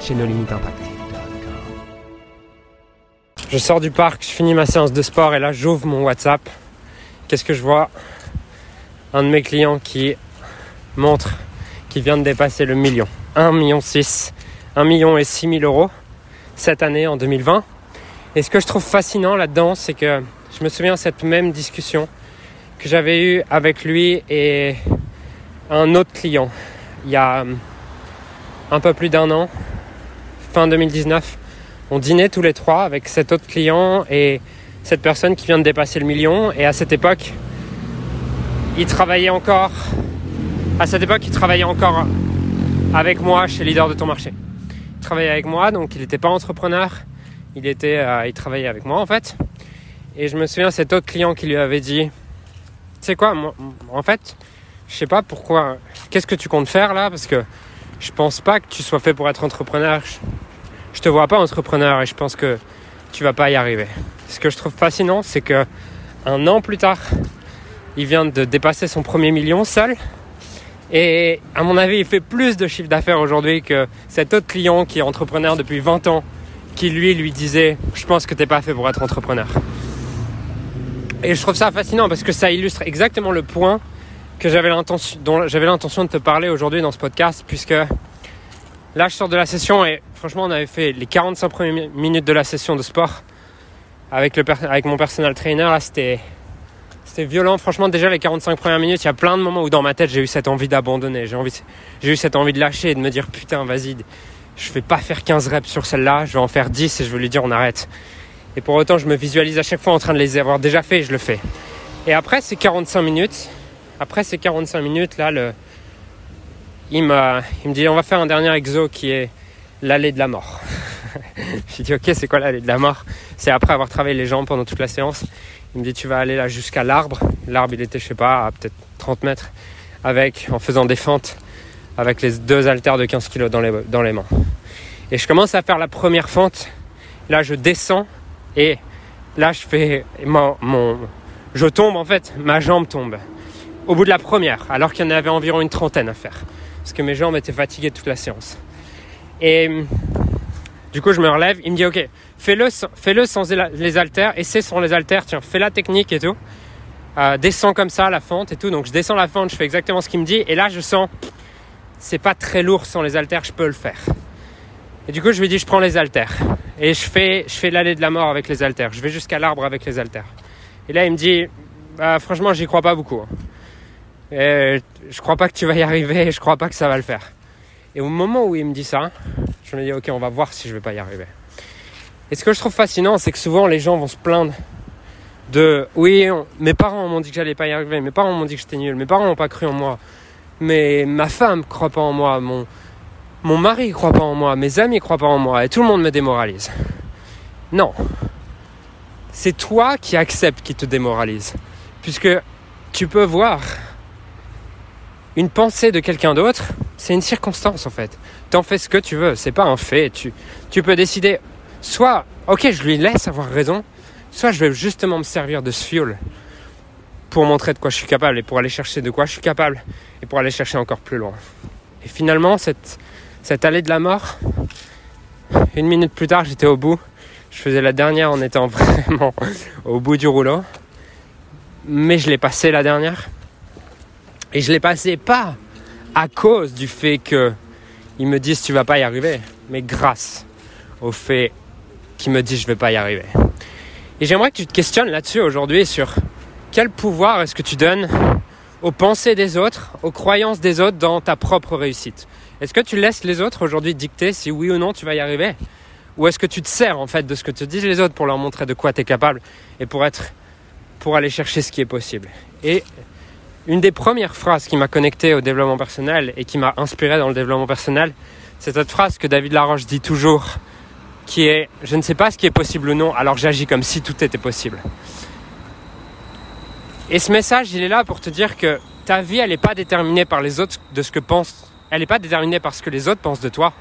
chez nos limites impact. Je sors du parc, je finis ma séance de sport et là j'ouvre mon WhatsApp. Qu'est-ce que je vois? Un de mes clients qui montre qu'il vient de dépasser le million. 1 million 6, 1 million et 6 000 euros cette année en 2020. Et ce que je trouve fascinant là-dedans, c'est que je me souviens de cette même discussion que j'avais eue avec lui et un autre client il y a un peu plus d'un an fin 2019. On dînait tous les trois avec cet autre client et cette personne qui vient de dépasser le million. Et à cette époque, il travaillait encore. À cette époque, il travaillait encore avec moi chez Leader de ton marché. Il travaillait avec moi, donc il n'était pas entrepreneur. Il était, euh, il travaillait avec moi en fait. Et je me souviens cet autre client qui lui avait dit, tu sais quoi, en fait, je sais pas pourquoi. Qu'est-ce que tu comptes faire là? Parce que je pense pas que tu sois fait pour être entrepreneur je te vois pas entrepreneur et je pense que tu vas pas y arriver. Ce que je trouve fascinant, c'est que un an plus tard, il vient de dépasser son premier million seul. Et à mon avis, il fait plus de chiffre d'affaires aujourd'hui que cet autre client qui est entrepreneur depuis 20 ans, qui lui lui disait Je pense que tu n'es pas fait pour être entrepreneur. Et je trouve ça fascinant parce que ça illustre exactement le point que j'avais l'intention, dont j'avais l'intention de te parler aujourd'hui dans ce podcast, puisque Là, je sors de la session et franchement, on avait fait les 45 premières minutes de la session de sport avec, le avec mon personal trainer. Là, c'était, violent. Franchement, déjà, les 45 premières minutes, il y a plein de moments où dans ma tête, j'ai eu cette envie d'abandonner. J'ai, j'ai eu cette envie de lâcher et de me dire putain, vas-y, je vais pas faire 15 reps sur celle-là, je vais en faire 10 et je vais lui dire on arrête. Et pour autant, je me visualise à chaque fois en train de les avoir déjà fait et je le fais. Et après ces 45 minutes, après ces 45 minutes, là, il, me dit on va faire un dernier exo qui est l'allée de la mort. J'ai dit ok c'est quoi l'allée de la mort? C'est après avoir travaillé les jambes pendant toute la séance. Il me dit tu vas aller là jusqu'à l'arbre. L'arbre il était je sais pas à peut-être 30 mètres avec en faisant des fentes avec les deux haltères de 15 kg dans les, mains. Et je commence à faire la première fente. Là je descends et là je fais mon je tombe en fait, ma jambe tombe. Au bout de la première, alors qu'il y en avait environ une trentaine à faire parce que mes jambes étaient fatiguées toute la séance. Et du coup, je me relève. Il me dit Ok, fais-le sans les haltères, essaie sans les haltères, tiens, fais la technique et tout. Euh, descends comme ça la fente et tout. Donc, je descends la fente, je fais exactement ce qu'il me dit. Et là, je sens c'est pas très lourd sans les haltères, je peux le faire. Et du coup, je lui dis Je prends les haltères. Et je fais, je fais l'allée de la mort avec les haltères. Je vais jusqu'à l'arbre avec les haltères. Et là, il me dit bah, Franchement, j'y crois pas beaucoup. Et je crois pas que tu vas y arriver, je crois pas que ça va le faire. Et au moment où il me dit ça, je me dis ok, on va voir si je vais pas y arriver. Et ce que je trouve fascinant, c'est que souvent les gens vont se plaindre de oui, mes parents m'ont dit que j'allais pas y arriver, mes parents m'ont dit que j'étais nul, mes parents n'ont pas cru en moi, mais ma femme croit pas en moi, mon, mon mari croit pas en moi, mes amis croient pas en moi, et tout le monde me démoralise. Non. C'est toi qui acceptes qui te démoralise. Puisque tu peux voir une pensée de quelqu'un d'autre, c'est une circonstance en fait. T'en fais ce que tu veux, c'est pas un fait. Tu, tu peux décider, soit, ok, je lui laisse avoir raison, soit je vais justement me servir de ce fuel pour montrer de quoi je suis capable et pour aller chercher de quoi je suis capable et pour aller chercher encore plus loin. Et finalement, cette, cette allée de la mort, une minute plus tard, j'étais au bout. Je faisais la dernière en étant vraiment au bout du rouleau. Mais je l'ai passé la dernière. Et je l'ai passé pas à cause du fait qu'ils me disent tu vas pas y arriver, mais grâce au fait qu'ils me disent je vais pas y arriver. Et j'aimerais que tu te questionnes là-dessus aujourd'hui sur quel pouvoir est-ce que tu donnes aux pensées des autres, aux croyances des autres dans ta propre réussite. Est-ce que tu laisses les autres aujourd'hui dicter si oui ou non tu vas y arriver? Ou est-ce que tu te sers en fait de ce que te disent les autres pour leur montrer de quoi tu es capable et pour être pour aller chercher ce qui est possible? Et une des premières phrases qui m'a connecté au développement personnel et qui m'a inspiré dans le développement personnel, C'est cette phrase que David Laroche dit toujours, qui est Je ne sais pas ce qui est possible ou non, alors j'agis comme si tout était possible. Et ce message, il est là pour te dire que ta vie, elle n'est pas déterminée par les autres de ce que pensent. Elle n'est pas déterminée par ce que les autres pensent de toi.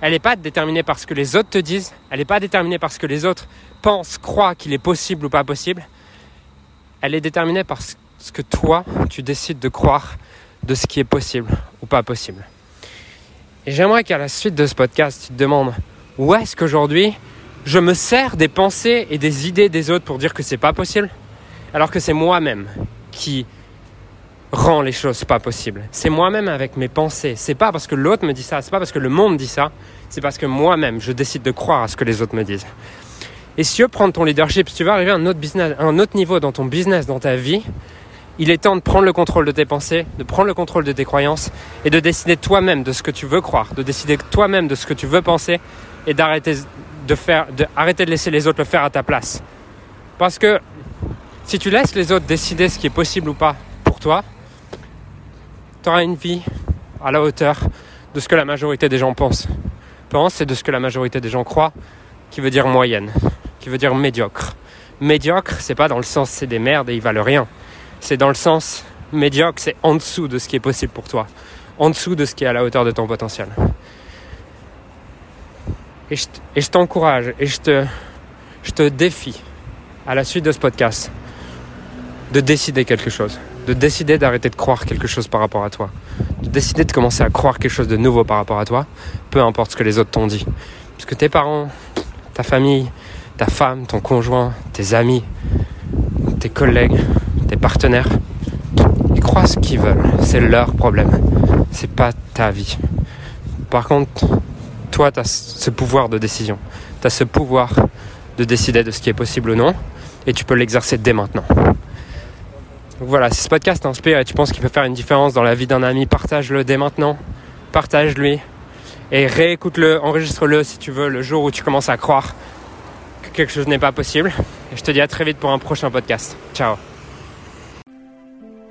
Elle n'est pas déterminée par ce que les autres te disent. Elle n'est pas déterminée par ce que les autres pensent, croient qu'il est possible ou pas possible. Elle est déterminée par ce que toi, tu décides de croire de ce qui est possible ou pas possible. Et j'aimerais qu'à la suite de ce podcast, tu te demandes où est-ce qu'aujourd'hui je me sers des pensées et des idées des autres pour dire que c'est pas possible, alors que c'est moi-même qui rend les choses pas possibles. C'est moi-même avec mes pensées. C'est pas parce que l'autre me dit ça, c'est pas parce que le monde dit ça, c'est parce que moi-même je décide de croire à ce que les autres me disent. Et si tu veux prendre ton leadership, si tu veux arriver un autre business, à un autre niveau dans ton business, dans ta vie, il est temps de prendre le contrôle de tes pensées, de prendre le contrôle de tes croyances et de décider toi-même de ce que tu veux croire, de décider toi-même de ce que tu veux penser et d'arrêter de faire, de, de laisser les autres le faire à ta place. Parce que si tu laisses les autres décider ce qui est possible ou pas pour toi, tu auras une vie à la hauteur de ce que la majorité des gens pensent. Pense, c'est de ce que la majorité des gens croient, qui veut dire moyenne, qui veut dire médiocre. Médiocre, c'est pas dans le sens c'est des merdes et ils valent rien. C'est dans le sens médiocre, c'est en dessous de ce qui est possible pour toi, en dessous de ce qui est à la hauteur de ton potentiel. Et je, t'encourage et je te, je te défie à la suite de ce podcast de décider quelque chose, de décider d'arrêter de croire quelque chose par rapport à toi, de décider de commencer à croire quelque chose de nouveau par rapport à toi, peu importe ce que les autres t'ont dit. Parce que tes parents, ta famille, ta femme, ton conjoint, tes amis, tes collègues, tes partenaires, ils croient ce qu'ils veulent. C'est leur problème. C'est pas ta vie. Par contre, toi, tu as ce pouvoir de décision. Tu as ce pouvoir de décider de ce qui est possible ou non. Et tu peux l'exercer dès maintenant. Donc voilà, si ce podcast t'inspire et tu penses qu'il peut faire une différence dans la vie d'un ami, partage-le dès maintenant. Partage-lui. Et réécoute-le, enregistre-le si tu veux, le jour où tu commences à croire que quelque chose n'est pas possible. Et je te dis à très vite pour un prochain podcast. Ciao